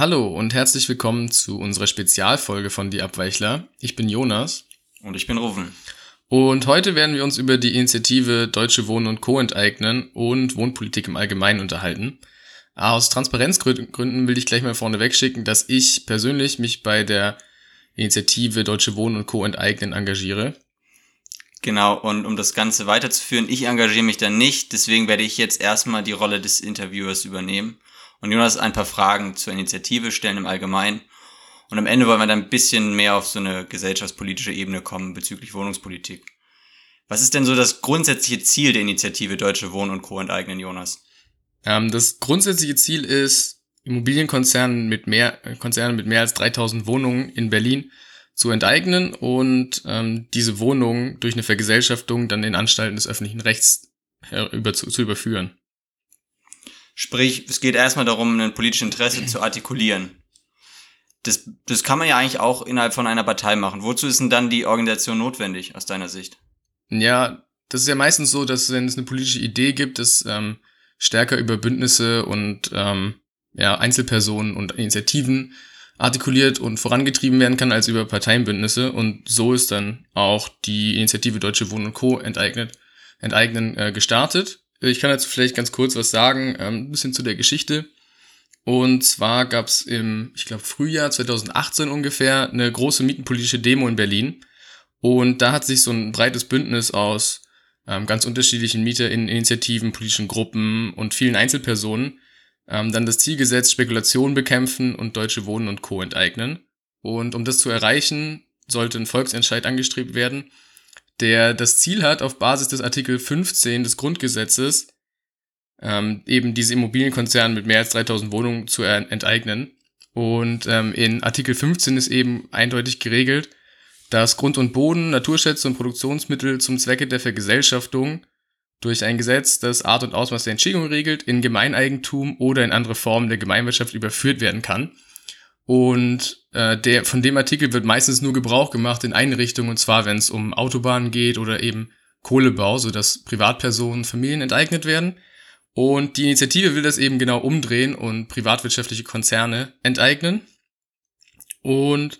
Hallo und herzlich willkommen zu unserer Spezialfolge von Die Abweichler. Ich bin Jonas. Und ich bin Rufen. Und heute werden wir uns über die Initiative Deutsche Wohnen und Co. enteignen und Wohnpolitik im Allgemeinen unterhalten. Aus Transparenzgründen will ich gleich mal vorneweg schicken, dass ich persönlich mich bei der Initiative Deutsche Wohnen und Co. enteignen engagiere. Genau, und um das Ganze weiterzuführen, ich engagiere mich da nicht, deswegen werde ich jetzt erstmal die Rolle des Interviewers übernehmen und Jonas ein paar Fragen zur Initiative stellen im Allgemeinen. Und am Ende wollen wir dann ein bisschen mehr auf so eine gesellschaftspolitische Ebene kommen bezüglich Wohnungspolitik. Was ist denn so das grundsätzliche Ziel der Initiative Deutsche Wohnen und Co. enteignen, Jonas? Ähm, das grundsätzliche Ziel ist, Immobilienkonzernen mit mehr, Konzernen mit mehr als 3000 Wohnungen in Berlin zu enteignen und ähm, diese Wohnungen durch eine Vergesellschaftung dann in Anstalten des öffentlichen Rechts über, zu, zu überführen. Sprich, es geht erstmal darum, ein politisches Interesse zu artikulieren. Das, das kann man ja eigentlich auch innerhalb von einer Partei machen. Wozu ist denn dann die Organisation notwendig, aus deiner Sicht? Ja, das ist ja meistens so, dass wenn es eine politische Idee gibt, dass ähm, stärker über Bündnisse und ähm, ja, Einzelpersonen und Initiativen artikuliert und vorangetrieben werden kann als über Parteienbündnisse. Und so ist dann auch die Initiative Deutsche Wohnen und Co. enteignet, enteignen äh, gestartet. Ich kann dazu vielleicht ganz kurz was sagen, ähm, ein bisschen zu der Geschichte. Und zwar gab es im, ich glaube, Frühjahr 2018 ungefähr eine große mietenpolitische Demo in Berlin. Und da hat sich so ein breites Bündnis aus ähm, ganz unterschiedlichen Mieterinitiativen, politischen Gruppen und vielen Einzelpersonen ähm, dann das Ziel gesetzt, Spekulation bekämpfen und Deutsche Wohnen und Co. enteignen. Und um das zu erreichen, sollte ein Volksentscheid angestrebt werden, der das Ziel hat, auf Basis des Artikel 15 des Grundgesetzes ähm, eben diese Immobilienkonzerne mit mehr als 3000 Wohnungen zu enteignen. Und ähm, in Artikel 15 ist eben eindeutig geregelt, dass Grund und Boden, Naturschätze und Produktionsmittel zum Zwecke der Vergesellschaftung durch ein Gesetz, das Art und Ausmaß der Entschädigung regelt, in Gemeineigentum oder in andere Formen der Gemeinwirtschaft überführt werden kann. Und äh, der, von dem Artikel wird meistens nur Gebrauch gemacht in eine Richtung, und zwar wenn es um Autobahnen geht oder eben Kohlebau, sodass Privatpersonen, Familien enteignet werden. Und die Initiative will das eben genau umdrehen und privatwirtschaftliche Konzerne enteignen. Und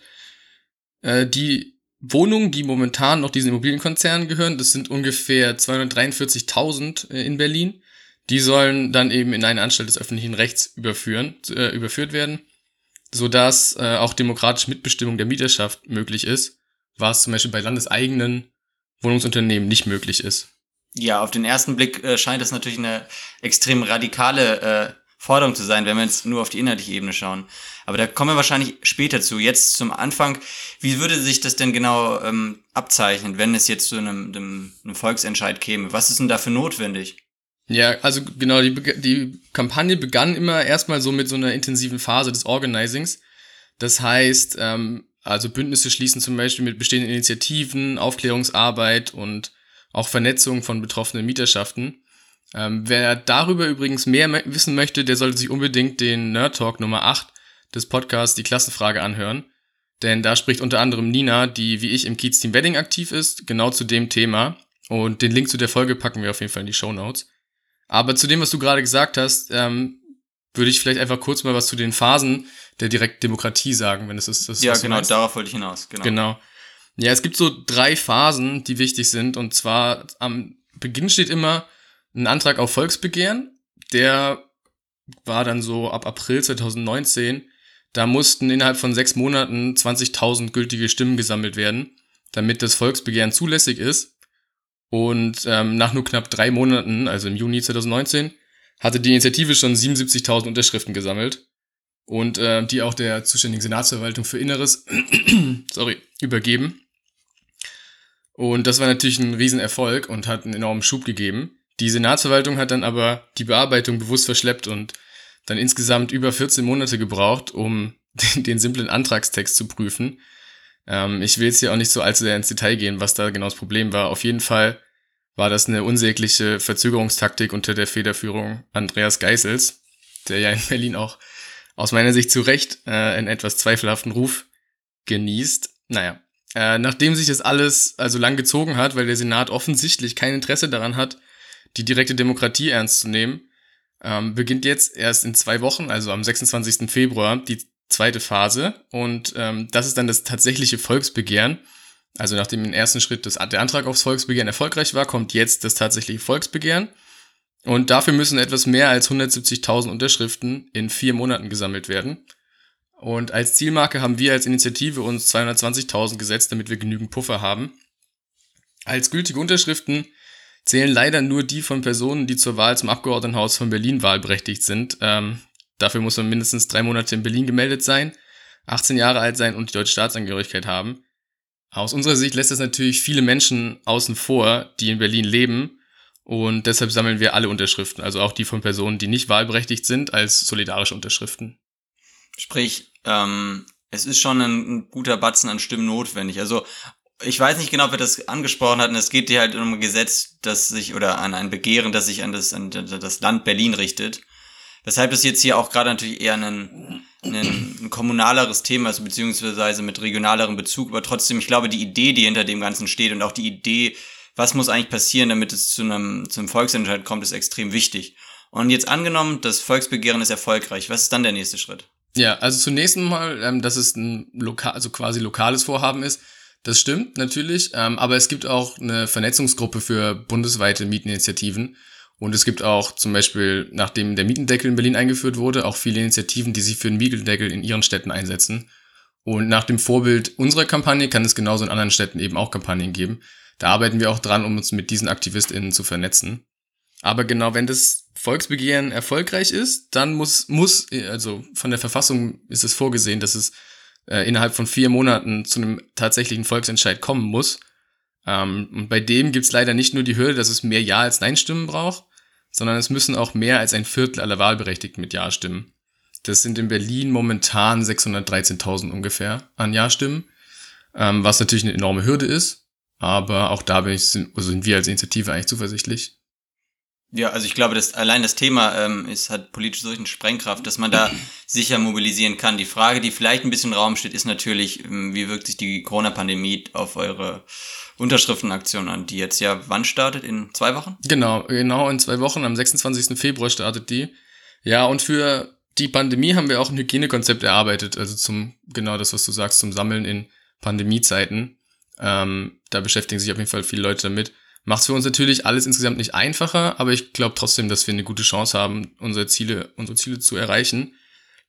äh, die Wohnungen, die momentan noch diesen Immobilienkonzernen gehören, das sind ungefähr 243.000 äh, in Berlin. Die sollen dann eben in eine Anstalt des öffentlichen Rechts überführen, äh, überführt werden, sodass äh, auch demokratische Mitbestimmung der Mieterschaft möglich ist, was zum Beispiel bei landeseigenen Wohnungsunternehmen nicht möglich ist. Ja, auf den ersten Blick äh, scheint das natürlich eine extrem radikale äh, Forderung zu sein, wenn wir jetzt nur auf die inhaltliche Ebene schauen. Aber da kommen wir wahrscheinlich später zu. Jetzt zum Anfang, wie würde sich das denn genau ähm, abzeichnen, wenn es jetzt zu einem, einem, einem Volksentscheid käme? Was ist denn dafür notwendig? Ja, also genau, die, die Kampagne begann immer erstmal so mit so einer intensiven Phase des Organizings. Das heißt, ähm, also Bündnisse schließen zum Beispiel mit bestehenden Initiativen, Aufklärungsarbeit und auch Vernetzung von betroffenen Mieterschaften. Ähm, wer darüber übrigens mehr wissen möchte, der sollte sich unbedingt den Nerd Talk Nummer 8 des Podcasts Die Klassenfrage anhören. Denn da spricht unter anderem Nina, die wie ich im Kiez Team Wedding aktiv ist, genau zu dem Thema. Und den Link zu der Folge packen wir auf jeden Fall in die Show Notes. Aber zu dem, was du gerade gesagt hast, ähm, würde ich vielleicht einfach kurz mal was zu den Phasen der Direktdemokratie sagen, wenn es ist. Das, ja, genau, darauf wollte ich hinaus. Genau. genau. Ja, es gibt so drei Phasen, die wichtig sind. Und zwar am Beginn steht immer ein Antrag auf Volksbegehren. Der war dann so ab April 2019. Da mussten innerhalb von sechs Monaten 20.000 gültige Stimmen gesammelt werden, damit das Volksbegehren zulässig ist. Und ähm, nach nur knapp drei Monaten, also im Juni 2019, hatte die Initiative schon 77.000 Unterschriften gesammelt und äh, die auch der zuständigen Senatsverwaltung für Inneres sorry, übergeben. Und das war natürlich ein Riesenerfolg und hat einen enormen Schub gegeben. Die Senatsverwaltung hat dann aber die Bearbeitung bewusst verschleppt und dann insgesamt über 14 Monate gebraucht, um den, den simplen Antragstext zu prüfen. Ähm, ich will jetzt hier auch nicht so allzu sehr ins Detail gehen, was da genau das Problem war. Auf jeden Fall war das eine unsägliche Verzögerungstaktik unter der Federführung Andreas Geisels, der ja in Berlin auch aus meiner Sicht zu Recht äh, einen etwas zweifelhaften Ruf genießt. Naja, äh, nachdem sich das alles also lang gezogen hat, weil der Senat offensichtlich kein Interesse daran hat, die direkte Demokratie ernst zu nehmen, ähm, beginnt jetzt erst in zwei Wochen, also am 26. Februar, die zweite Phase. Und ähm, das ist dann das tatsächliche Volksbegehren. Also nachdem im ersten Schritt das, der Antrag aufs Volksbegehren erfolgreich war, kommt jetzt das tatsächliche Volksbegehren. Und dafür müssen etwas mehr als 170.000 Unterschriften in vier Monaten gesammelt werden. Und als Zielmarke haben wir als Initiative uns 220.000 gesetzt, damit wir genügend Puffer haben. Als gültige Unterschriften zählen leider nur die von Personen, die zur Wahl zum Abgeordnetenhaus von Berlin wahlberechtigt sind. Ähm, dafür muss man mindestens drei Monate in Berlin gemeldet sein, 18 Jahre alt sein und die deutsche Staatsangehörigkeit haben. Aus unserer Sicht lässt das natürlich viele Menschen außen vor, die in Berlin leben. Und deshalb sammeln wir alle Unterschriften, also auch die von Personen, die nicht wahlberechtigt sind, als solidarische Unterschriften. Sprich, ähm, es ist schon ein, ein guter Batzen an Stimmen notwendig. Also ich weiß nicht genau, wer das angesprochen hat. Und es geht hier halt um ein Gesetz, das sich oder an ein Begehren, das sich an das, an das Land Berlin richtet. Weshalb das jetzt hier auch gerade natürlich eher ein, ein, ein kommunaleres Thema ist, beziehungsweise mit regionalerem Bezug. Aber trotzdem, ich glaube, die Idee, die hinter dem Ganzen steht und auch die Idee, was muss eigentlich passieren, damit es zu einem, zu einem Volksentscheid kommt, ist extrem wichtig. Und jetzt angenommen, das Volksbegehren ist erfolgreich. Was ist dann der nächste Schritt? Ja, also zunächst mal, ähm, dass es ein lokal, also quasi lokales Vorhaben ist. Das stimmt natürlich, ähm, aber es gibt auch eine Vernetzungsgruppe für bundesweite Mieteninitiativen. Und es gibt auch zum Beispiel, nachdem der Mietendeckel in Berlin eingeführt wurde, auch viele Initiativen, die sich für den Mietendeckel in ihren Städten einsetzen. Und nach dem Vorbild unserer Kampagne kann es genauso in anderen Städten eben auch Kampagnen geben. Da arbeiten wir auch dran, um uns mit diesen AktivistInnen zu vernetzen. Aber genau, wenn das Volksbegehren erfolgreich ist, dann muss, muss, also von der Verfassung ist es vorgesehen, dass es äh, innerhalb von vier Monaten zu einem tatsächlichen Volksentscheid kommen muss. Ähm, und bei dem gibt's leider nicht nur die Hürde, dass es mehr Ja als Nein-Stimmen braucht, sondern es müssen auch mehr als ein Viertel aller Wahlberechtigten mit Ja stimmen. Das sind in Berlin momentan 613.000 ungefähr an Ja-Stimmen, ähm, was natürlich eine enorme Hürde ist, aber auch da bin ich, sind, also sind wir als Initiative eigentlich zuversichtlich. Ja, also ich glaube, dass allein das Thema ähm, ist, hat politisch solchen Sprengkraft, dass man da sicher mobilisieren kann. Die Frage, die vielleicht ein bisschen im Raum steht, ist natürlich, ähm, wie wirkt sich die Corona-Pandemie auf eure Unterschriftenaktion an, die jetzt ja wann startet? In zwei Wochen? Genau, genau in zwei Wochen, am 26. Februar startet die. Ja, und für die Pandemie haben wir auch ein Hygienekonzept erarbeitet, also zum, genau das, was du sagst, zum Sammeln in Pandemiezeiten. Ähm, da beschäftigen sich auf jeden Fall viele Leute damit. Macht es für uns natürlich alles insgesamt nicht einfacher, aber ich glaube trotzdem, dass wir eine gute Chance haben, unsere Ziele, unsere Ziele zu erreichen.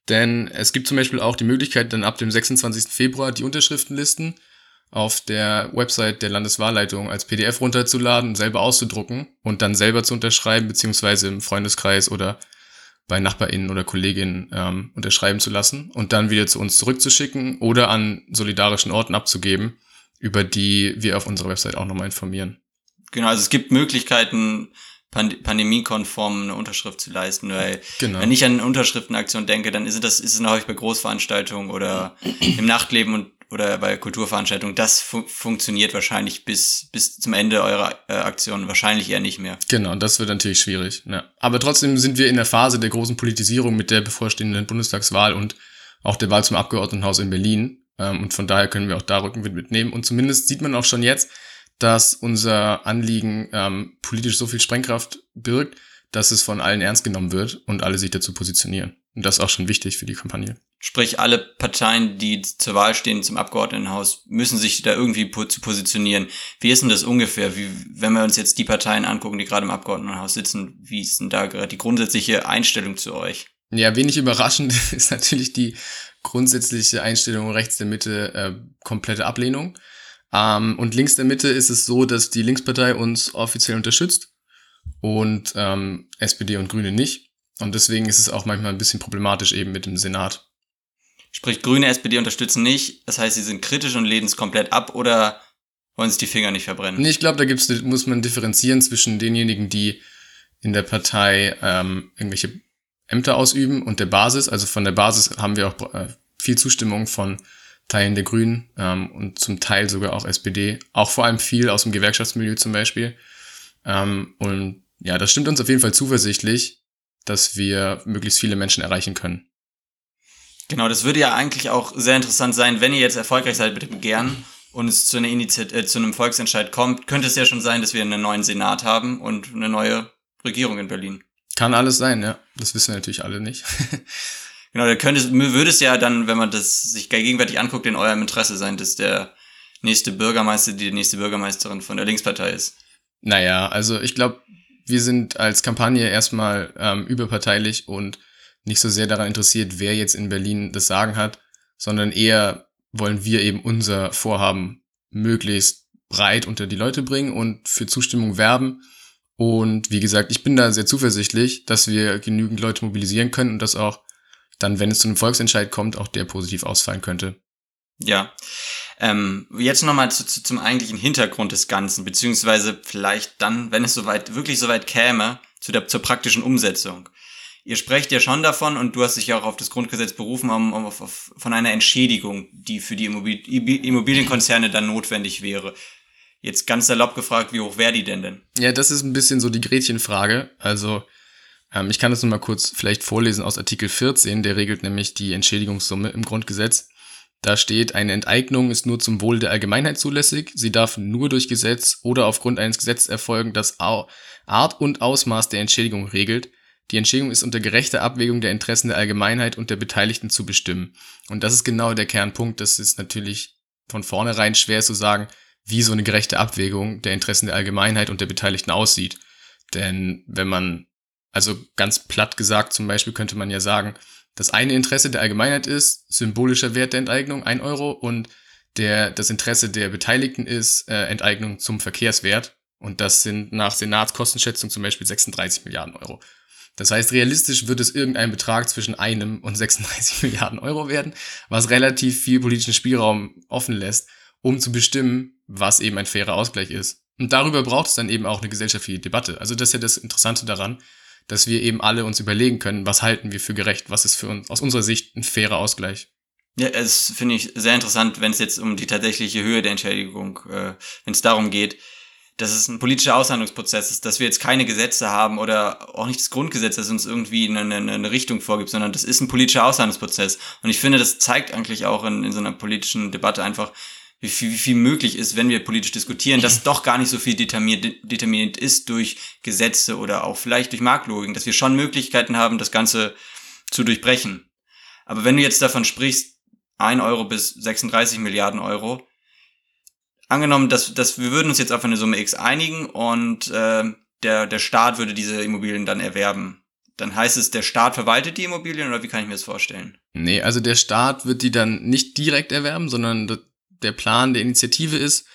Denn es gibt zum Beispiel auch die Möglichkeit, dann ab dem 26. Februar die Unterschriftenlisten auf der Website der Landeswahlleitung als PDF runterzuladen, selber auszudrucken und dann selber zu unterschreiben, beziehungsweise im Freundeskreis oder bei NachbarInnen oder Kolleginnen ähm, unterschreiben zu lassen und dann wieder zu uns zurückzuschicken oder an solidarischen Orten abzugeben, über die wir auf unserer Website auch nochmal informieren. Genau, also es gibt Möglichkeiten, Pand pandemiekonform eine Unterschrift zu leisten, weil genau. wenn ich an Unterschriftenaktion denke, dann ist es ist es häufig bei Großveranstaltungen oder im Nachtleben und oder bei Kulturveranstaltungen. Das fu funktioniert wahrscheinlich bis bis zum Ende eurer äh, Aktion wahrscheinlich eher nicht mehr. Genau, das wird natürlich schwierig. Ja. Aber trotzdem sind wir in der Phase der großen Politisierung mit der bevorstehenden Bundestagswahl und auch der Wahl zum Abgeordnetenhaus in Berlin. Ähm, und von daher können wir auch da Rückenwind mitnehmen. Und zumindest sieht man auch schon jetzt, dass unser Anliegen ähm, politisch so viel Sprengkraft birgt, dass es von allen ernst genommen wird und alle sich dazu positionieren. Und das ist auch schon wichtig für die Kampagne. Sprich, alle Parteien, die zur Wahl stehen zum Abgeordnetenhaus, müssen sich da irgendwie po zu positionieren. Wie ist denn das ungefähr? Wie, wenn wir uns jetzt die Parteien angucken, die gerade im Abgeordnetenhaus sitzen, wie ist denn da gerade die grundsätzliche Einstellung zu euch? Ja, wenig überraschend ist natürlich die grundsätzliche Einstellung rechts der Mitte äh, komplette Ablehnung. Ähm, und links der Mitte ist es so, dass die Linkspartei uns offiziell unterstützt und ähm, SPD und Grüne nicht. Und deswegen ist es auch manchmal ein bisschen problematisch eben mit dem Senat. Sprich, Grüne, SPD unterstützen nicht. Das heißt, sie sind kritisch und lehnen es komplett ab oder wollen sich die Finger nicht verbrennen? Nee, ich glaube, da gibt's, muss man differenzieren zwischen denjenigen, die in der Partei ähm, irgendwelche Ämter ausüben und der Basis. Also von der Basis haben wir auch äh, viel Zustimmung von Teilen der Grünen ähm, und zum Teil sogar auch SPD. Auch vor allem viel aus dem Gewerkschaftsmilieu zum Beispiel. Ähm, und ja, das stimmt uns auf jeden Fall zuversichtlich, dass wir möglichst viele Menschen erreichen können. Genau, das würde ja eigentlich auch sehr interessant sein, wenn ihr jetzt erfolgreich seid mit dem Begehren und es zu, einer Initiat äh, zu einem Volksentscheid kommt, könnte es ja schon sein, dass wir einen neuen Senat haben und eine neue Regierung in Berlin. Kann alles sein, ja. Das wissen wir natürlich alle nicht. genau, da könnte, würde es ja dann, wenn man das sich gegenwärtig anguckt, in eurem Interesse sein, dass der nächste Bürgermeister, die nächste Bürgermeisterin von der Linkspartei ist. Naja, also ich glaube, wir sind als Kampagne erstmal ähm, überparteilich und nicht so sehr daran interessiert, wer jetzt in Berlin das Sagen hat, sondern eher wollen wir eben unser Vorhaben möglichst breit unter die Leute bringen und für Zustimmung werben. Und wie gesagt, ich bin da sehr zuversichtlich, dass wir genügend Leute mobilisieren können und dass auch dann, wenn es zu einem Volksentscheid kommt, auch der positiv ausfallen könnte. Ja. Ähm, jetzt nochmal zu, zu, zum eigentlichen Hintergrund des Ganzen, beziehungsweise vielleicht dann, wenn es soweit, wirklich soweit käme, zu der, zur praktischen Umsetzung. Ihr sprecht ja schon davon und du hast dich ja auch auf das Grundgesetz berufen, um, um, auf, von einer Entschädigung, die für die Immobilienkonzerne dann notwendig wäre. Jetzt ganz salopp gefragt, wie hoch wäre die denn denn? Ja, das ist ein bisschen so die Gretchenfrage. Also, ähm, ich kann das nochmal kurz vielleicht vorlesen aus Artikel 14, der regelt nämlich die Entschädigungssumme im Grundgesetz. Da steht, eine Enteignung ist nur zum Wohl der Allgemeinheit zulässig. Sie darf nur durch Gesetz oder aufgrund eines Gesetzes erfolgen, das Art und Ausmaß der Entschädigung regelt. Die Entschädigung ist unter gerechter Abwägung der Interessen der Allgemeinheit und der Beteiligten zu bestimmen. Und das ist genau der Kernpunkt. Das ist natürlich von vornherein schwer zu sagen, wie so eine gerechte Abwägung der Interessen der Allgemeinheit und der Beteiligten aussieht. Denn wenn man, also ganz platt gesagt zum Beispiel könnte man ja sagen, das eine Interesse der Allgemeinheit ist symbolischer Wert der Enteignung, ein Euro, und der, das Interesse der Beteiligten ist äh, Enteignung zum Verkehrswert. Und das sind nach Senatskostenschätzung zum Beispiel 36 Milliarden Euro. Das heißt, realistisch wird es irgendein Betrag zwischen einem und 36 Milliarden Euro werden, was relativ viel politischen Spielraum offen lässt, um zu bestimmen, was eben ein fairer Ausgleich ist. Und darüber braucht es dann eben auch eine gesellschaftliche Debatte. Also das ist ja das Interessante daran, dass wir eben alle uns überlegen können, was halten wir für gerecht, was ist für uns aus unserer Sicht ein fairer Ausgleich. Ja, es finde ich sehr interessant, wenn es jetzt um die tatsächliche Höhe der Entschädigung, äh, wenn es darum geht, dass es ein politischer Aushandlungsprozess ist, dass wir jetzt keine Gesetze haben oder auch nicht das Grundgesetz, das uns irgendwie eine, eine, eine Richtung vorgibt, sondern das ist ein politischer Aushandlungsprozess. Und ich finde, das zeigt eigentlich auch in, in so einer politischen Debatte einfach, wie viel, wie viel möglich ist, wenn wir politisch diskutieren, dass doch gar nicht so viel determiniert, determiniert ist durch Gesetze oder auch vielleicht durch Marktlogiken, dass wir schon Möglichkeiten haben, das Ganze zu durchbrechen. Aber wenn du jetzt davon sprichst, ein Euro bis 36 Milliarden Euro, angenommen, dass, dass wir würden uns jetzt auf eine Summe X einigen und äh, der, der Staat würde diese Immobilien dann erwerben. Dann heißt es, der Staat verwaltet die Immobilien oder wie kann ich mir das vorstellen? Nee, also der Staat wird die dann nicht direkt erwerben, sondern der Plan der Initiative ist,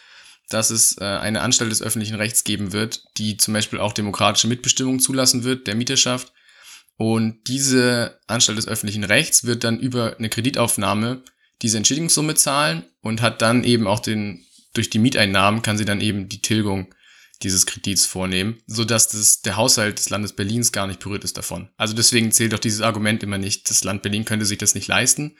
dass es äh, eine Anstalt des öffentlichen Rechts geben wird, die zum Beispiel auch demokratische Mitbestimmung zulassen wird, der Mieterschaft. Und diese Anstalt des öffentlichen Rechts wird dann über eine Kreditaufnahme diese Entschädigungssumme zahlen und hat dann eben auch den, durch die Mieteinnahmen kann sie dann eben die Tilgung dieses Kredits vornehmen, so dass das, der Haushalt des Landes Berlins gar nicht berührt ist davon. Also deswegen zählt doch dieses Argument immer nicht, das Land Berlin könnte sich das nicht leisten,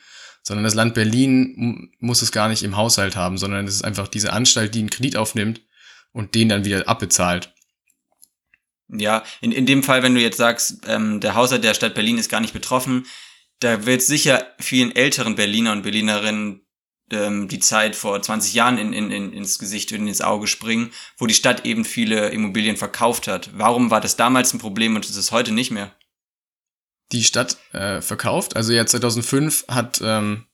sondern das Land Berlin muss es gar nicht im Haushalt haben, sondern es ist einfach diese Anstalt, die einen Kredit aufnimmt und den dann wieder abbezahlt. Ja, in, in dem Fall, wenn du jetzt sagst, ähm, der Haushalt der Stadt Berlin ist gar nicht betroffen, da wird sicher vielen älteren Berliner und Berlinerinnen ähm, die Zeit vor 20 Jahren in, in, in, ins Gesicht und ins Auge springen, wo die Stadt eben viele Immobilien verkauft hat. Warum war das damals ein Problem und ist es heute nicht mehr? Die Stadt äh, verkauft. Also ja, 2005 hat ähm,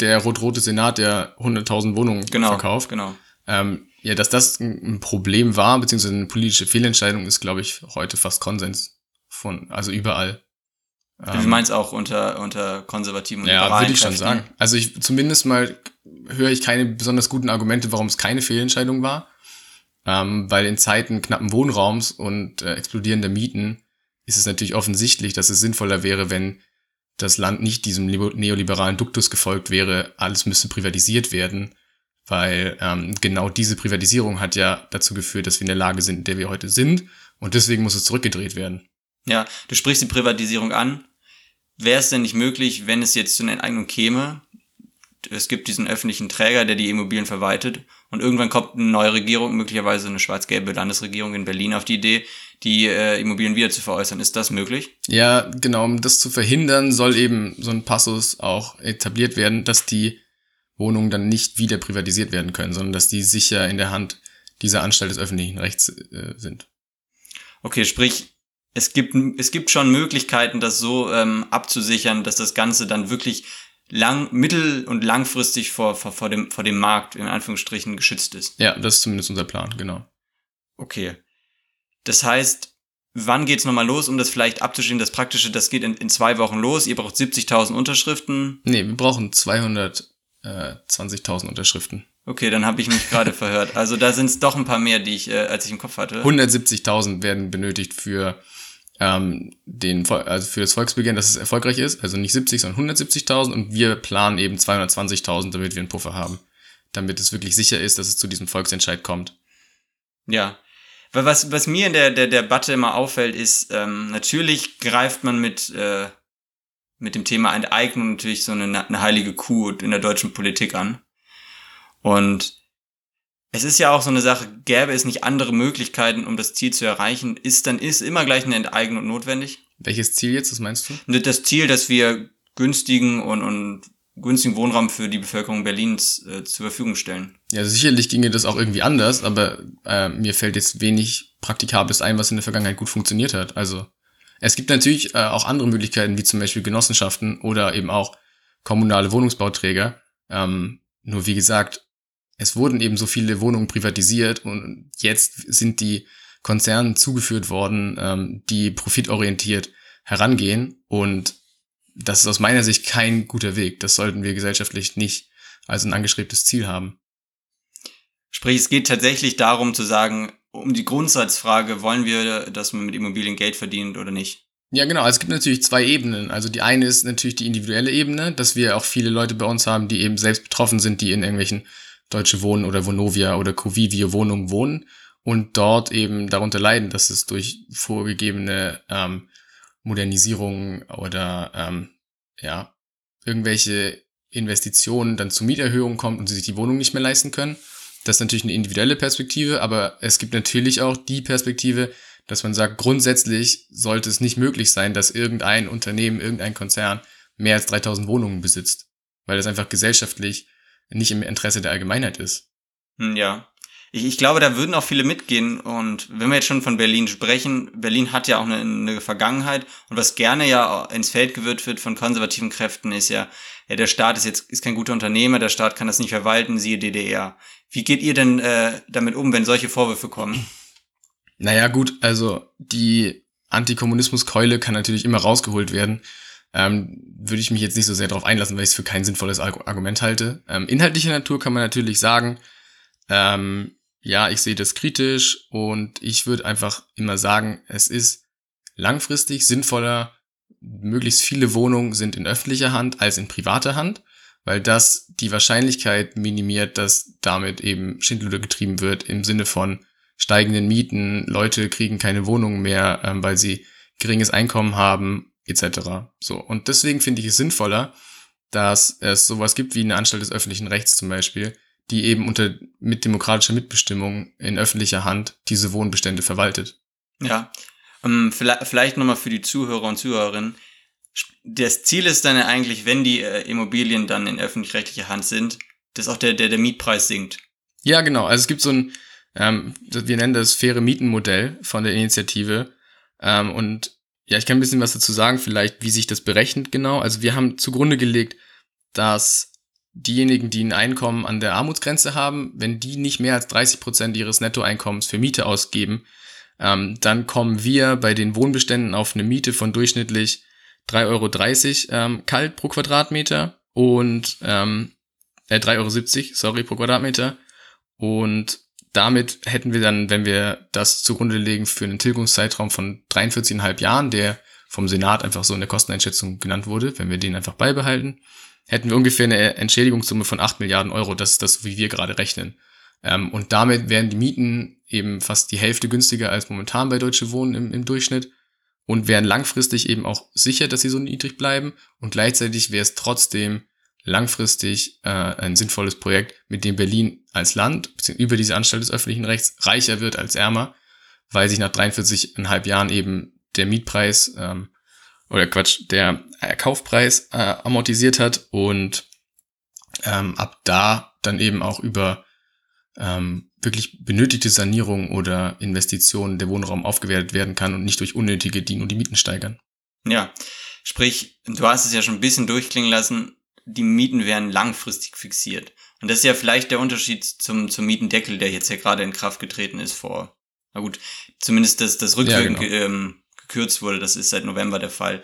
der rot-rote Senat der 100.000 Wohnungen genau, verkauft. Genau. Ähm, ja, dass das ein Problem war, beziehungsweise eine politische Fehlentscheidung, ist, glaube ich, heute fast Konsens von, also überall. Ähm, du meinst auch unter, unter konservativen und Ja, würde ich schon sagen. Also ich zumindest mal höre ich keine besonders guten Argumente, warum es keine Fehlentscheidung war. Ähm, weil in Zeiten knappen Wohnraums und äh, explodierender Mieten ist es natürlich offensichtlich, dass es sinnvoller wäre, wenn das Land nicht diesem neoliberalen Duktus gefolgt wäre, alles müsste privatisiert werden, weil ähm, genau diese Privatisierung hat ja dazu geführt, dass wir in der Lage sind, in der wir heute sind und deswegen muss es zurückgedreht werden. Ja, du sprichst die Privatisierung an. Wäre es denn nicht möglich, wenn es jetzt zu einer Enteignung käme, es gibt diesen öffentlichen Träger, der die Immobilien verwaltet. Und irgendwann kommt eine neue Regierung, möglicherweise eine schwarz-gelbe Landesregierung in Berlin auf die Idee, die äh, Immobilien wieder zu veräußern. Ist das möglich? Ja, genau. Um das zu verhindern, soll eben so ein Passus auch etabliert werden, dass die Wohnungen dann nicht wieder privatisiert werden können, sondern dass die sicher in der Hand dieser Anstalt des öffentlichen Rechts äh, sind. Okay, sprich, es gibt, es gibt schon Möglichkeiten, das so ähm, abzusichern, dass das Ganze dann wirklich lang, mittel- und langfristig vor, vor, vor, dem, vor dem Markt, in Anführungsstrichen, geschützt ist. Ja, das ist zumindest unser Plan, genau. Okay. Das heißt, wann geht's nochmal los, um das vielleicht abzuschieben? Das Praktische, das geht in, in zwei Wochen los. Ihr braucht 70.000 Unterschriften. Nee, wir brauchen 220.000 Unterschriften. Okay, dann habe ich mich gerade verhört. Also da sind es doch ein paar mehr, die ich, äh, als ich im Kopf hatte. 170.000 werden benötigt für ähm, den, also für das Volksbegehren, dass es erfolgreich ist. Also nicht 70, sondern 170.000 und wir planen eben 220.000, damit wir einen Puffer haben. Damit es wirklich sicher ist, dass es zu diesem Volksentscheid kommt. Ja. Weil was, was mir in der, der Debatte immer auffällt, ist, ähm, natürlich greift man mit, äh, mit dem Thema Enteignung natürlich so eine, eine heilige Kuh in der deutschen Politik an. Und es ist ja auch so eine Sache, gäbe es nicht andere Möglichkeiten, um das Ziel zu erreichen, ist dann ist immer gleich eine Enteignung notwendig. Welches Ziel jetzt, was meinst du? Ne, das Ziel, dass wir günstigen und, und günstigen Wohnraum für die Bevölkerung Berlins äh, zur Verfügung stellen. Ja, sicherlich ginge das auch irgendwie anders, aber äh, mir fällt jetzt wenig Praktikables ein, was in der Vergangenheit gut funktioniert hat. Also es gibt natürlich äh, auch andere Möglichkeiten, wie zum Beispiel Genossenschaften oder eben auch kommunale Wohnungsbauträger. Ähm, nur wie gesagt, es wurden eben so viele Wohnungen privatisiert und jetzt sind die Konzernen zugeführt worden, ähm, die profitorientiert herangehen und das ist aus meiner Sicht kein guter Weg. Das sollten wir gesellschaftlich nicht als ein angestrebtes Ziel haben. Sprich, es geht tatsächlich darum zu sagen, um die Grundsatzfrage, wollen wir, dass man mit Immobilien Geld verdient oder nicht? Ja, genau. Also es gibt natürlich zwei Ebenen. Also die eine ist natürlich die individuelle Ebene, dass wir auch viele Leute bei uns haben, die eben selbst betroffen sind, die in irgendwelchen Deutsche Wohnen oder Vonovia oder Covivio Wohnungen wohnen und dort eben darunter leiden, dass es durch vorgegebene ähm, Modernisierungen oder ähm, ja irgendwelche Investitionen dann zu Mieterhöhungen kommt und sie sich die Wohnung nicht mehr leisten können. Das ist natürlich eine individuelle Perspektive, aber es gibt natürlich auch die Perspektive, dass man sagt, grundsätzlich sollte es nicht möglich sein, dass irgendein Unternehmen, irgendein Konzern mehr als 3000 Wohnungen besitzt, weil das einfach gesellschaftlich nicht im Interesse der Allgemeinheit ist. Hm, ja. Ich, ich glaube, da würden auch viele mitgehen. Und wenn wir jetzt schon von Berlin sprechen, Berlin hat ja auch eine, eine Vergangenheit. Und was gerne ja ins Feld gewirrt wird von konservativen Kräften, ist ja, ja, der Staat ist jetzt ist kein guter Unternehmer, der Staat kann das nicht verwalten, siehe DDR. Wie geht ihr denn äh, damit um, wenn solche Vorwürfe kommen? Naja, gut, also die Antikommunismuskeule kann natürlich immer rausgeholt werden ähm, würde ich mich jetzt nicht so sehr darauf einlassen, weil ich es für kein sinnvolles Argument halte. Ähm, inhaltlicher Natur kann man natürlich sagen, ähm, ja, ich sehe das kritisch und ich würde einfach immer sagen, es ist langfristig sinnvoller, möglichst viele Wohnungen sind in öffentlicher Hand als in privater Hand, weil das die Wahrscheinlichkeit minimiert, dass damit eben Schindluder getrieben wird im Sinne von steigenden Mieten, Leute kriegen keine Wohnungen mehr, ähm, weil sie geringes Einkommen haben etc. So. Und deswegen finde ich es sinnvoller, dass es sowas gibt wie eine Anstalt des öffentlichen Rechts zum Beispiel, die eben unter mit demokratischer Mitbestimmung in öffentlicher Hand diese Wohnbestände verwaltet. Ja. Ähm, vielleicht vielleicht nochmal für die Zuhörer und Zuhörerinnen. Das Ziel ist dann ja eigentlich, wenn die äh, Immobilien dann in öffentlich-rechtlicher Hand sind, dass auch der, der, der Mietpreis sinkt. Ja, genau. Also es gibt so ein, ähm, wir nennen das faire Mietenmodell von der Initiative. Ähm, und ja, ich kann ein bisschen was dazu sagen, vielleicht, wie sich das berechnet genau. Also wir haben zugrunde gelegt, dass diejenigen, die ein Einkommen an der Armutsgrenze haben, wenn die nicht mehr als 30 Prozent ihres Nettoeinkommens für Miete ausgeben, ähm, dann kommen wir bei den Wohnbeständen auf eine Miete von durchschnittlich 3,30 Euro ähm, kalt pro Quadratmeter und ähm, äh, 3,70 Euro, sorry, pro Quadratmeter. Und damit hätten wir dann, wenn wir das zugrunde legen, für einen Tilgungszeitraum von 43,5 Jahren, der vom Senat einfach so in der Kosteneinschätzung genannt wurde, wenn wir den einfach beibehalten, hätten wir ungefähr eine Entschädigungssumme von 8 Milliarden Euro. Das ist das, wie wir gerade rechnen. Ähm, und damit wären die Mieten eben fast die Hälfte günstiger als momentan bei Deutsche Wohnen im, im Durchschnitt und wären langfristig eben auch sicher, dass sie so niedrig bleiben. Und gleichzeitig wäre es trotzdem langfristig äh, ein sinnvolles Projekt, mit dem Berlin als Land über diese Anstalt des öffentlichen Rechts reicher wird als ärmer, weil sich nach 43,5 Jahren eben der Mietpreis ähm, oder Quatsch, der Kaufpreis äh, amortisiert hat und ähm, ab da dann eben auch über ähm, wirklich benötigte Sanierung oder Investitionen der Wohnraum aufgewertet werden kann und nicht durch unnötige, die nur die Mieten steigern. Ja, sprich, du hast es ja schon ein bisschen durchklingen lassen, die Mieten werden langfristig fixiert. Und das ist ja vielleicht der Unterschied zum, zum Mietendeckel, der jetzt ja gerade in Kraft getreten ist vor, na gut, zumindest das, das rückwirkend ja, genau. ähm, gekürzt wurde, das ist seit November der Fall.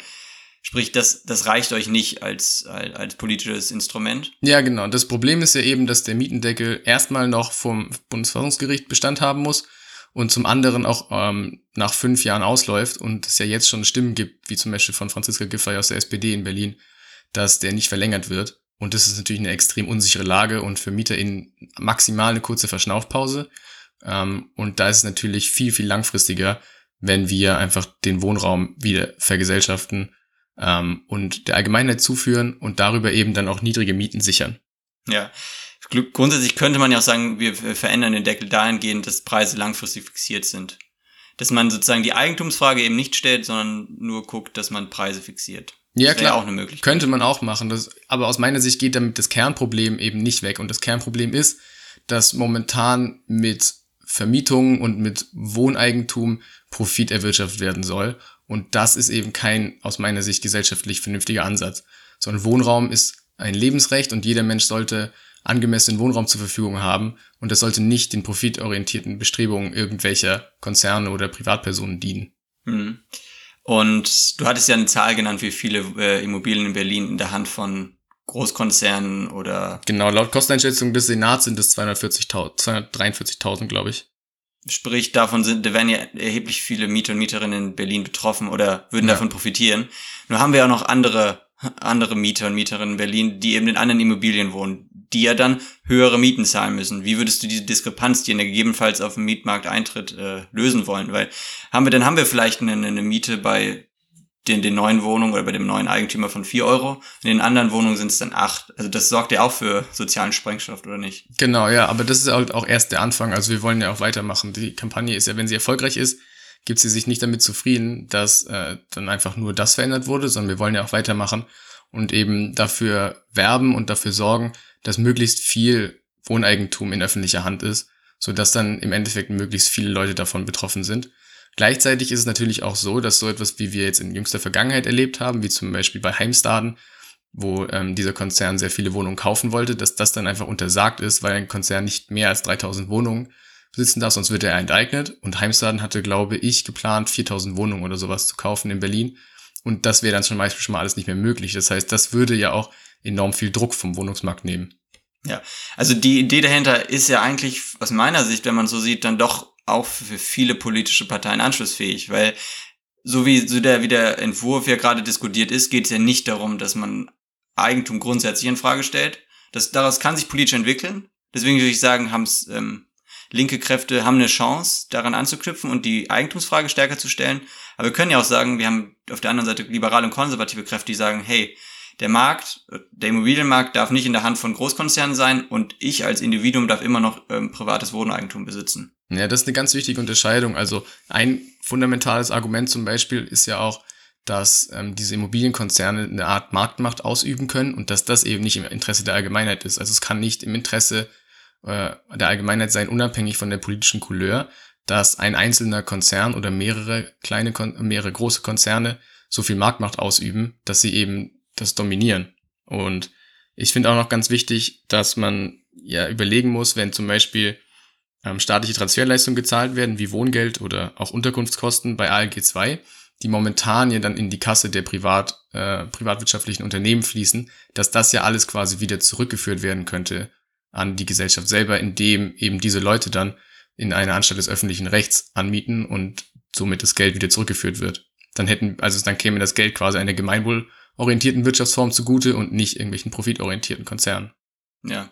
Sprich, das, das reicht euch nicht als, als, als politisches Instrument? Ja, genau. Das Problem ist ja eben, dass der Mietendeckel erstmal noch vom Bundesverfassungsgericht Bestand haben muss und zum anderen auch ähm, nach fünf Jahren ausläuft und es ja jetzt schon Stimmen gibt, wie zum Beispiel von Franziska Giffey aus der SPD in Berlin, dass der nicht verlängert wird. Und das ist natürlich eine extrem unsichere Lage und für MieterInnen maximal eine kurze Verschnaufpause. Ähm, und da ist es natürlich viel, viel langfristiger, wenn wir einfach den Wohnraum wieder vergesellschaften ähm, und der Allgemeinheit zuführen und darüber eben dann auch niedrige Mieten sichern. Ja, grundsätzlich könnte man ja auch sagen, wir verändern den Deckel dahingehend, dass Preise langfristig fixiert sind. Dass man sozusagen die Eigentumsfrage eben nicht stellt, sondern nur guckt, dass man Preise fixiert. Ja, klar. Auch eine Möglichkeit. Könnte man auch machen. Das, aber aus meiner Sicht geht damit das Kernproblem eben nicht weg. Und das Kernproblem ist, dass momentan mit Vermietungen und mit Wohneigentum Profit erwirtschaftet werden soll. Und das ist eben kein, aus meiner Sicht, gesellschaftlich vernünftiger Ansatz. Sondern Wohnraum ist ein Lebensrecht und jeder Mensch sollte angemessenen Wohnraum zur Verfügung haben und das sollte nicht den profitorientierten Bestrebungen irgendwelcher Konzerne oder Privatpersonen dienen. Mhm. Und du hattest ja eine Zahl genannt, wie viele äh, Immobilien in Berlin in der Hand von Großkonzernen oder. Genau, laut Kosteneinschätzung des Senats sind es 240.000, 243.000, glaube ich. Sprich, davon sind, da werden ja erheblich viele Mieter und Mieterinnen in Berlin betroffen oder würden ja. davon profitieren. Nur haben wir ja noch andere, andere Mieter und Mieterinnen in Berlin, die eben in anderen Immobilien wohnen, die ja dann höhere Mieten zahlen müssen. Wie würdest du diese Diskrepanz, die in der gegebenenfalls auf dem Mietmarkt eintritt, äh, lösen wollen? Weil haben wir, dann haben wir vielleicht eine, eine Miete bei den, den neuen Wohnungen oder bei dem neuen Eigentümer von vier Euro. In den anderen Wohnungen sind es dann acht. Also das sorgt ja auch für sozialen Sprengstoff, oder nicht? Genau, ja, aber das ist halt auch erst der Anfang. Also wir wollen ja auch weitermachen. Die Kampagne ist ja, wenn sie erfolgreich ist, gibt sie sich nicht damit zufrieden, dass äh, dann einfach nur das verändert wurde, sondern wir wollen ja auch weitermachen und eben dafür werben und dafür sorgen, dass möglichst viel Wohneigentum in öffentlicher Hand ist, so dass dann im Endeffekt möglichst viele Leute davon betroffen sind. Gleichzeitig ist es natürlich auch so, dass so etwas, wie wir jetzt in jüngster Vergangenheit erlebt haben, wie zum Beispiel bei Heimstaden, wo ähm, dieser Konzern sehr viele Wohnungen kaufen wollte, dass das dann einfach untersagt ist, weil ein Konzern nicht mehr als 3000 Wohnungen besitzen darf, sonst wird er enteignet. Und Heimstaden hatte, glaube ich, geplant, 4000 Wohnungen oder sowas zu kaufen in Berlin. Und das wäre dann zum Beispiel schon mal alles nicht mehr möglich. Das heißt, das würde ja auch enorm viel Druck vom Wohnungsmarkt nehmen. Ja, also die Idee dahinter ist ja eigentlich aus meiner Sicht, wenn man so sieht, dann doch auch für viele politische Parteien anschlussfähig, weil so wie so der, wie der Entwurf ja gerade diskutiert ist, geht es ja nicht darum, dass man Eigentum grundsätzlich in Frage stellt. Das, daraus kann sich politisch entwickeln. Deswegen würde ich sagen, haben es ähm, linke Kräfte haben eine Chance, daran anzuknüpfen und die Eigentumsfrage stärker zu stellen. Aber wir können ja auch sagen, wir haben auf der anderen Seite liberale und konservative Kräfte, die sagen, hey, der Markt, der Immobilienmarkt darf nicht in der Hand von Großkonzernen sein und ich als Individuum darf immer noch ähm, privates Wohneigentum besitzen. Ja, das ist eine ganz wichtige Unterscheidung. Also ein fundamentales Argument zum Beispiel ist ja auch, dass ähm, diese Immobilienkonzerne eine Art Marktmacht ausüben können und dass das eben nicht im Interesse der Allgemeinheit ist. Also es kann nicht im Interesse äh, der Allgemeinheit sein, unabhängig von der politischen Couleur, dass ein einzelner Konzern oder mehrere kleine, mehrere große Konzerne so viel Marktmacht ausüben, dass sie eben das dominieren. Und ich finde auch noch ganz wichtig, dass man ja überlegen muss, wenn zum Beispiel ähm, staatliche Transferleistungen gezahlt werden, wie Wohngeld oder auch Unterkunftskosten bei ALG 2, die momentan ja dann in die Kasse der privat, äh, privatwirtschaftlichen Unternehmen fließen, dass das ja alles quasi wieder zurückgeführt werden könnte an die Gesellschaft selber, indem eben diese Leute dann in eine Anstalt des öffentlichen Rechts anmieten und somit das Geld wieder zurückgeführt wird. Dann hätten, also dann käme das Geld quasi einer Gemeinwohl orientierten Wirtschaftsform zugute und nicht irgendwelchen profitorientierten Konzernen. Ja.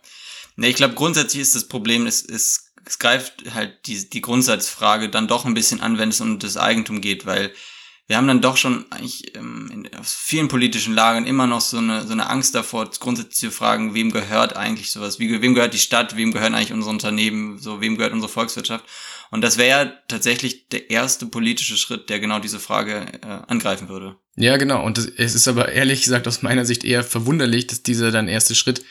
Ne, ich glaube, grundsätzlich ist das Problem, es, es, es greift halt die, die Grundsatzfrage dann doch ein bisschen an, wenn es um das Eigentum geht, weil wir haben dann doch schon eigentlich ähm, in, aus vielen politischen Lagern immer noch so eine, so eine Angst davor, grundsätzlich zu fragen, wem gehört eigentlich sowas, wie, wem gehört die Stadt, wem gehören eigentlich unsere Unternehmen, so wem gehört unsere Volkswirtschaft. Und das wäre ja tatsächlich der erste politische Schritt, der genau diese Frage äh, angreifen würde. Ja, genau. Und das, es ist aber ehrlich gesagt aus meiner Sicht eher verwunderlich, dass dieser dann erste Schritt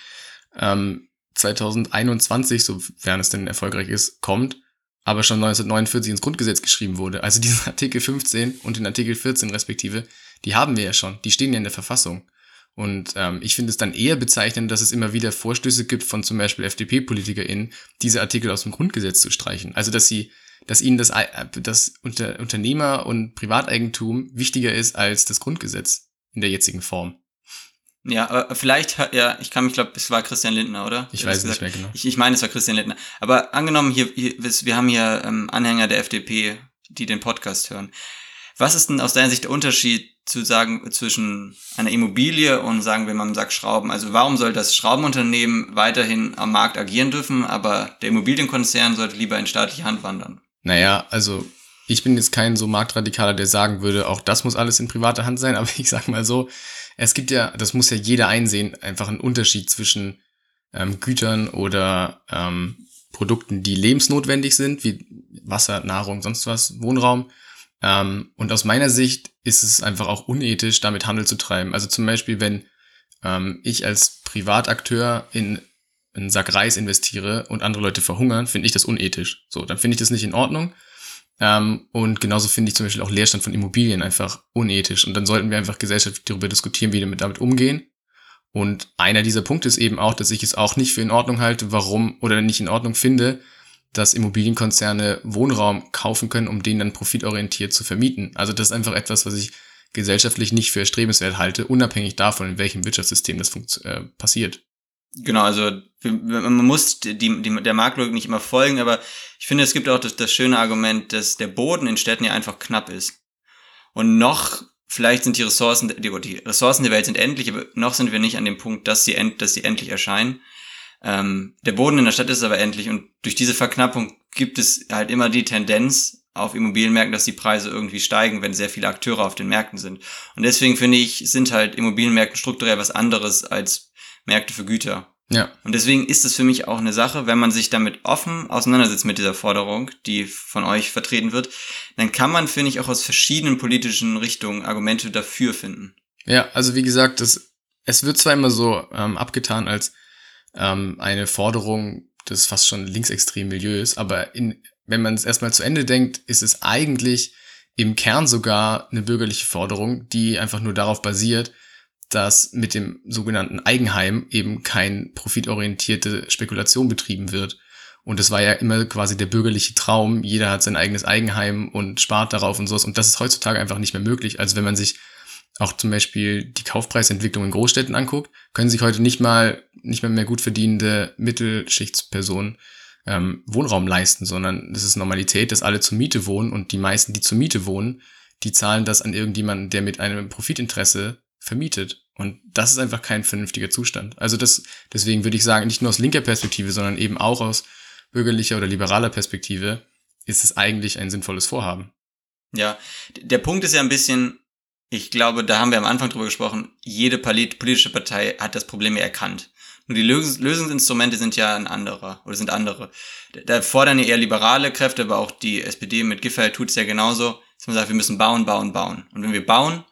ähm, 2021, sofern es denn erfolgreich ist, kommt, aber schon 1949 ins Grundgesetz geschrieben wurde. Also diesen Artikel 15 und den Artikel 14 respektive, die haben wir ja schon, die stehen ja in der Verfassung. Und ähm, ich finde es dann eher bezeichnend, dass es immer wieder Vorstöße gibt von zum Beispiel FDP-PolitikerInnen, diese Artikel aus dem Grundgesetz zu streichen. Also dass sie, dass ihnen das, das Unter Unternehmer- und Privateigentum wichtiger ist als das Grundgesetz in der jetzigen Form. Ja, aber vielleicht, ja, ich kann mich, glaube, es war Christian Lindner, oder? Ich weiß nicht mehr genau. Ich, ich meine, es war Christian Lindner. Aber angenommen, hier, hier wir haben hier ähm, Anhänger der FDP, die den Podcast hören. Was ist denn aus deiner Sicht der Unterschied zu sagen zwischen einer Immobilie und sagen wir mal im Sack Schrauben? Also warum soll das Schraubenunternehmen weiterhin am Markt agieren dürfen, aber der Immobilienkonzern sollte lieber in staatliche Hand wandern? Naja, also ich bin jetzt kein so Marktradikaler, der sagen würde, auch das muss alles in privater Hand sein, aber ich sag mal so, es gibt ja, das muss ja jeder einsehen, einfach einen Unterschied zwischen ähm, Gütern oder ähm, Produkten, die lebensnotwendig sind, wie Wasser, Nahrung, sonst was, Wohnraum ähm, und aus meiner Sicht ist es einfach auch unethisch, damit Handel zu treiben. Also zum Beispiel, wenn ähm, ich als Privatakteur in einen Sack Reis investiere und andere Leute verhungern, finde ich das unethisch. So, dann finde ich das nicht in Ordnung. Ähm, und genauso finde ich zum Beispiel auch Leerstand von Immobilien einfach unethisch. Und dann sollten wir einfach gesellschaftlich darüber diskutieren, wie wir damit umgehen. Und einer dieser Punkte ist eben auch, dass ich es auch nicht für in Ordnung halte, warum oder nicht in Ordnung finde, dass Immobilienkonzerne Wohnraum kaufen können, um den dann profitorientiert zu vermieten. Also das ist einfach etwas, was ich gesellschaftlich nicht für erstrebenswert halte, unabhängig davon, in welchem Wirtschaftssystem das äh, passiert. Genau, also man muss die, die, der Marktlogik nicht immer folgen, aber ich finde, es gibt auch das, das schöne Argument, dass der Boden in Städten ja einfach knapp ist. Und noch, vielleicht sind die Ressourcen, die, die Ressourcen der Welt sind endlich, aber noch sind wir nicht an dem Punkt, dass sie, end, dass sie endlich erscheinen. Ähm, der Boden in der Stadt ist aber endlich und durch diese Verknappung gibt es halt immer die Tendenz auf Immobilienmärkten, dass die Preise irgendwie steigen, wenn sehr viele Akteure auf den Märkten sind. Und deswegen finde ich, sind halt Immobilienmärkte strukturell was anderes als Märkte für Güter. Ja. Und deswegen ist es für mich auch eine Sache, wenn man sich damit offen auseinandersetzt mit dieser Forderung, die von euch vertreten wird, dann kann man, finde ich, auch aus verschiedenen politischen Richtungen Argumente dafür finden. Ja, also wie gesagt, das, es wird zwar immer so ähm, abgetan als ähm, eine Forderung des fast schon linksextremen Milieus, aber in, wenn man es erstmal zu Ende denkt, ist es eigentlich im Kern sogar eine bürgerliche Forderung, die einfach nur darauf basiert, dass mit dem sogenannten Eigenheim eben kein profitorientierte Spekulation betrieben wird. Und das war ja immer quasi der bürgerliche Traum. Jeder hat sein eigenes Eigenheim und spart darauf und sowas. Und das ist heutzutage einfach nicht mehr möglich. Also wenn man sich auch zum Beispiel die Kaufpreisentwicklung in Großstädten anguckt, können sich heute nicht mal nicht mehr mehr gut verdienende Mittelschichtspersonen ähm, Wohnraum leisten, sondern es ist Normalität, dass alle zur Miete wohnen und die meisten, die zur Miete wohnen, die zahlen das an irgendjemanden, der mit einem Profitinteresse vermietet. Und das ist einfach kein vernünftiger Zustand. Also das, deswegen würde ich sagen, nicht nur aus linker Perspektive, sondern eben auch aus bürgerlicher oder liberaler Perspektive ist es eigentlich ein sinnvolles Vorhaben. Ja, der Punkt ist ja ein bisschen, ich glaube, da haben wir am Anfang drüber gesprochen, jede politische Partei hat das Problem ja erkannt. Nur die Lös Lösungsinstrumente sind ja ein anderer oder sind andere. Da fordern ja eher liberale Kräfte, aber auch die SPD mit Giffey tut es ja genauso, dass man sagt, wir müssen bauen, bauen, bauen. Und wenn wir bauen,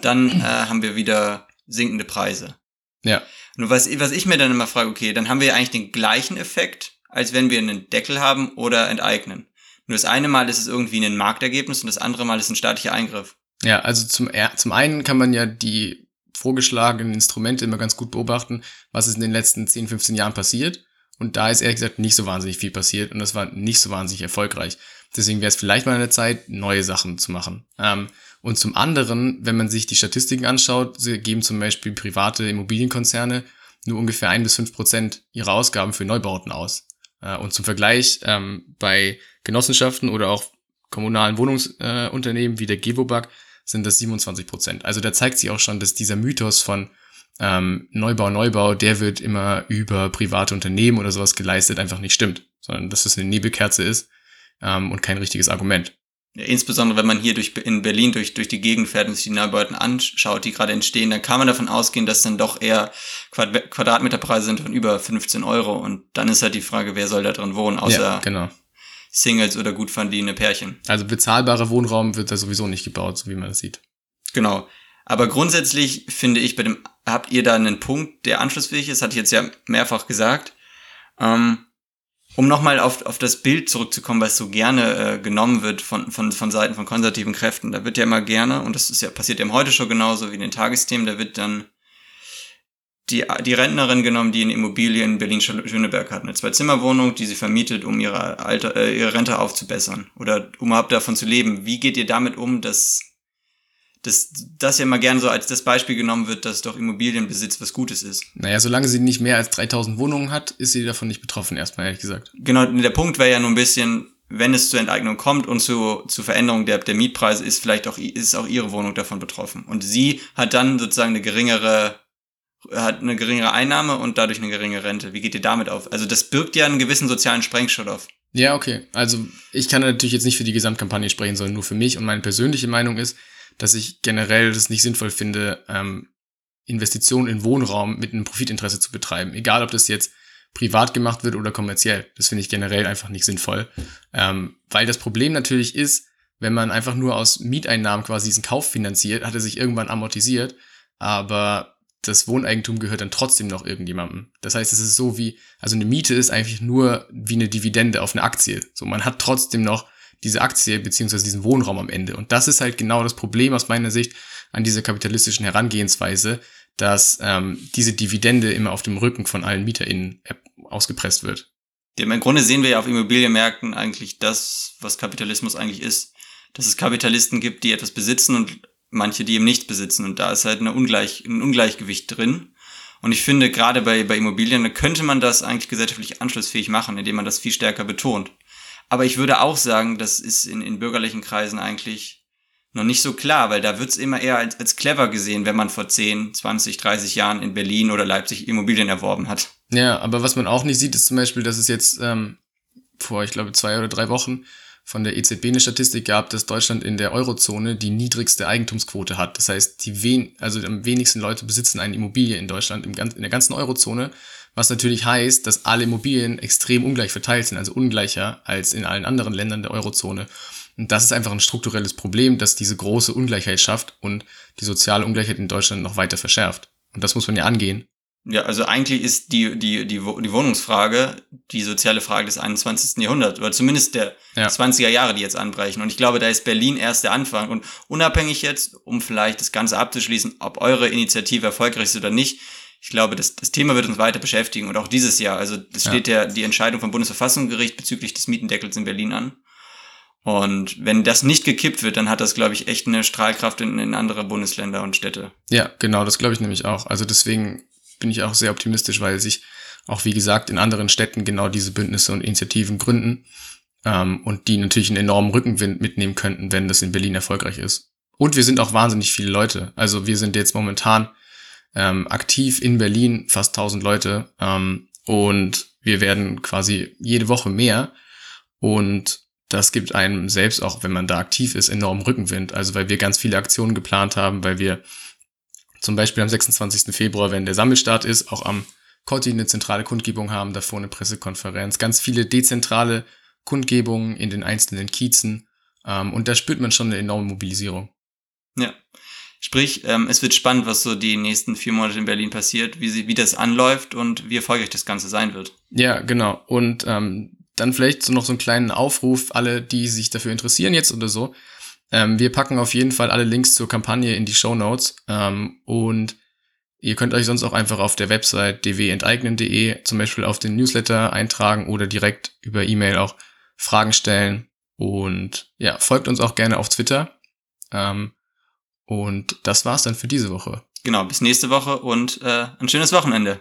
dann äh, haben wir wieder sinkende Preise. Ja. Nur was, was ich mir dann immer frage, okay, dann haben wir ja eigentlich den gleichen Effekt, als wenn wir einen Deckel haben oder enteignen. Nur das eine Mal ist es irgendwie ein Marktergebnis und das andere Mal ist ein staatlicher Eingriff. Ja, also zum, zum einen kann man ja die vorgeschlagenen Instrumente immer ganz gut beobachten, was ist in den letzten 10, 15 Jahren passiert. Und da ist ehrlich gesagt nicht so wahnsinnig viel passiert und das war nicht so wahnsinnig erfolgreich. Deswegen wäre es vielleicht mal der Zeit, neue Sachen zu machen. Ähm, und zum anderen, wenn man sich die Statistiken anschaut, geben zum Beispiel private Immobilienkonzerne nur ungefähr ein bis fünf Prozent ihrer Ausgaben für Neubauten aus. Äh, und zum Vergleich, ähm, bei Genossenschaften oder auch kommunalen Wohnungsunternehmen äh, wie der Gewobag sind das 27 Prozent. Also da zeigt sich auch schon, dass dieser Mythos von ähm, Neubau, Neubau, der wird immer über private Unternehmen oder sowas geleistet, einfach nicht stimmt, sondern dass es eine Nebelkerze ist ähm, und kein richtiges Argument. Insbesondere wenn man hier durch, in Berlin durch, durch die Gegend fährt und sich die Neubauten anschaut, die gerade entstehen, dann kann man davon ausgehen, dass dann doch eher Quadrat Quadratmeterpreise sind von über 15 Euro. Und dann ist halt die Frage, wer soll da drin wohnen, außer ja, genau. Singles oder gut verdienende Pärchen. Also bezahlbarer Wohnraum wird da sowieso nicht gebaut, so wie man das sieht. Genau. Aber grundsätzlich finde ich bei dem, habt ihr da einen Punkt, der anschlussfähig ist, hatte ich jetzt ja mehrfach gesagt. Ähm, um nochmal auf, auf das Bild zurückzukommen, was so gerne äh, genommen wird von, von, von Seiten von konservativen Kräften, da wird ja immer gerne, und das ist ja passiert ja heute schon genauso wie in den Tagesthemen, da wird dann die, die Rentnerin genommen, die in Immobilien Berlin-Schöneberg hat, eine Zwei-Zimmer-Wohnung, die sie vermietet, um ihre, Alter, äh, ihre Rente aufzubessern oder um überhaupt davon zu leben. Wie geht ihr damit um, dass, dass das ja mal gerne so als das Beispiel genommen wird, dass doch Immobilienbesitz was Gutes ist? Naja, solange sie nicht mehr als 3000 Wohnungen hat, ist sie davon nicht betroffen, erstmal ehrlich gesagt. Genau, der Punkt wäre ja nur ein bisschen, wenn es zur Enteignung kommt und zu, zu Veränderung der, der Mietpreise, ist vielleicht auch, ist auch ihre Wohnung davon betroffen. Und sie hat dann sozusagen eine geringere hat eine geringere Einnahme und dadurch eine geringe Rente. Wie geht ihr damit auf? Also das birgt ja einen gewissen sozialen Sprengstoff. Ja, okay. Also ich kann natürlich jetzt nicht für die Gesamtkampagne sprechen, sondern nur für mich. Und meine persönliche Meinung ist, dass ich generell das nicht sinnvoll finde, ähm, Investitionen in Wohnraum mit einem Profitinteresse zu betreiben. Egal, ob das jetzt privat gemacht wird oder kommerziell. Das finde ich generell einfach nicht sinnvoll. Ähm, weil das Problem natürlich ist, wenn man einfach nur aus Mieteinnahmen quasi diesen Kauf finanziert, hat er sich irgendwann amortisiert. Aber das Wohneigentum gehört dann trotzdem noch irgendjemandem. Das heißt, es ist so wie, also eine Miete ist eigentlich nur wie eine Dividende auf eine Aktie. So, man hat trotzdem noch diese Aktie beziehungsweise diesen Wohnraum am Ende. Und das ist halt genau das Problem aus meiner Sicht an dieser kapitalistischen Herangehensweise, dass ähm, diese Dividende immer auf dem Rücken von allen MieterInnen ausgepresst wird. Im Grunde sehen wir ja auf Immobilienmärkten eigentlich das, was Kapitalismus eigentlich ist. Dass es Kapitalisten gibt, die etwas besitzen und manche, die eben nichts besitzen. Und da ist halt eine Ungleich, ein Ungleichgewicht drin. Und ich finde, gerade bei, bei Immobilien, könnte man das eigentlich gesellschaftlich anschlussfähig machen, indem man das viel stärker betont. Aber ich würde auch sagen, das ist in, in bürgerlichen Kreisen eigentlich noch nicht so klar, weil da wird's immer eher als, als clever gesehen, wenn man vor 10, 20, 30 Jahren in Berlin oder Leipzig Immobilien erworben hat. Ja, aber was man auch nicht sieht, ist zum Beispiel, dass es jetzt ähm, vor, ich glaube, zwei oder drei Wochen von der EZB eine Statistik gab, dass Deutschland in der Eurozone die niedrigste Eigentumsquote hat. Das heißt, die wen also am wenigsten Leute besitzen eine Immobilie in Deutschland, im, in der ganzen Eurozone, was natürlich heißt, dass alle Immobilien extrem ungleich verteilt sind, also ungleicher als in allen anderen Ländern der Eurozone. Und das ist einfach ein strukturelles Problem, das diese große Ungleichheit schafft und die soziale Ungleichheit in Deutschland noch weiter verschärft. Und das muss man ja angehen. Ja, also eigentlich ist die, die, die, die Wohnungsfrage die soziale Frage des 21. Jahrhunderts oder zumindest der ja. 20er Jahre, die jetzt anbrechen. Und ich glaube, da ist Berlin erst der Anfang. Und unabhängig jetzt, um vielleicht das Ganze abzuschließen, ob eure Initiative erfolgreich ist oder nicht, ich glaube, das, das Thema wird uns weiter beschäftigen und auch dieses Jahr. Also es steht ja die Entscheidung vom Bundesverfassungsgericht bezüglich des Mietendeckels in Berlin an. Und wenn das nicht gekippt wird, dann hat das, glaube ich, echt eine Strahlkraft in, in andere Bundesländer und Städte. Ja, genau, das glaube ich nämlich auch. Also deswegen bin ich auch sehr optimistisch, weil sich auch, wie gesagt, in anderen Städten genau diese Bündnisse und Initiativen gründen ähm, und die natürlich einen enormen Rückenwind mitnehmen könnten, wenn das in Berlin erfolgreich ist. Und wir sind auch wahnsinnig viele Leute. Also wir sind jetzt momentan ähm, aktiv in Berlin, fast 1000 Leute ähm, und wir werden quasi jede Woche mehr und das gibt einem selbst auch, wenn man da aktiv ist, enormen Rückenwind. Also weil wir ganz viele Aktionen geplant haben, weil wir zum Beispiel am 26. Februar, wenn der Sammelstart ist, auch am Cotti eine zentrale Kundgebung haben, davor eine Pressekonferenz, ganz viele dezentrale Kundgebungen in den einzelnen Kiezen. Ähm, und da spürt man schon eine enorme Mobilisierung. Ja. Sprich, ähm, es wird spannend, was so die nächsten vier Monate in Berlin passiert, wie, sie, wie das anläuft und wie erfolgreich das Ganze sein wird. Ja, genau. Und ähm, dann vielleicht so noch so einen kleinen Aufruf, alle, die sich dafür interessieren jetzt oder so. Ähm, wir packen auf jeden Fall alle Links zur Kampagne in die Show Notes. Ähm, und ihr könnt euch sonst auch einfach auf der Website dwenteignen.de zum Beispiel auf den Newsletter eintragen oder direkt über E-Mail auch Fragen stellen. Und ja, folgt uns auch gerne auf Twitter. Ähm, und das war's dann für diese Woche. Genau, bis nächste Woche und äh, ein schönes Wochenende.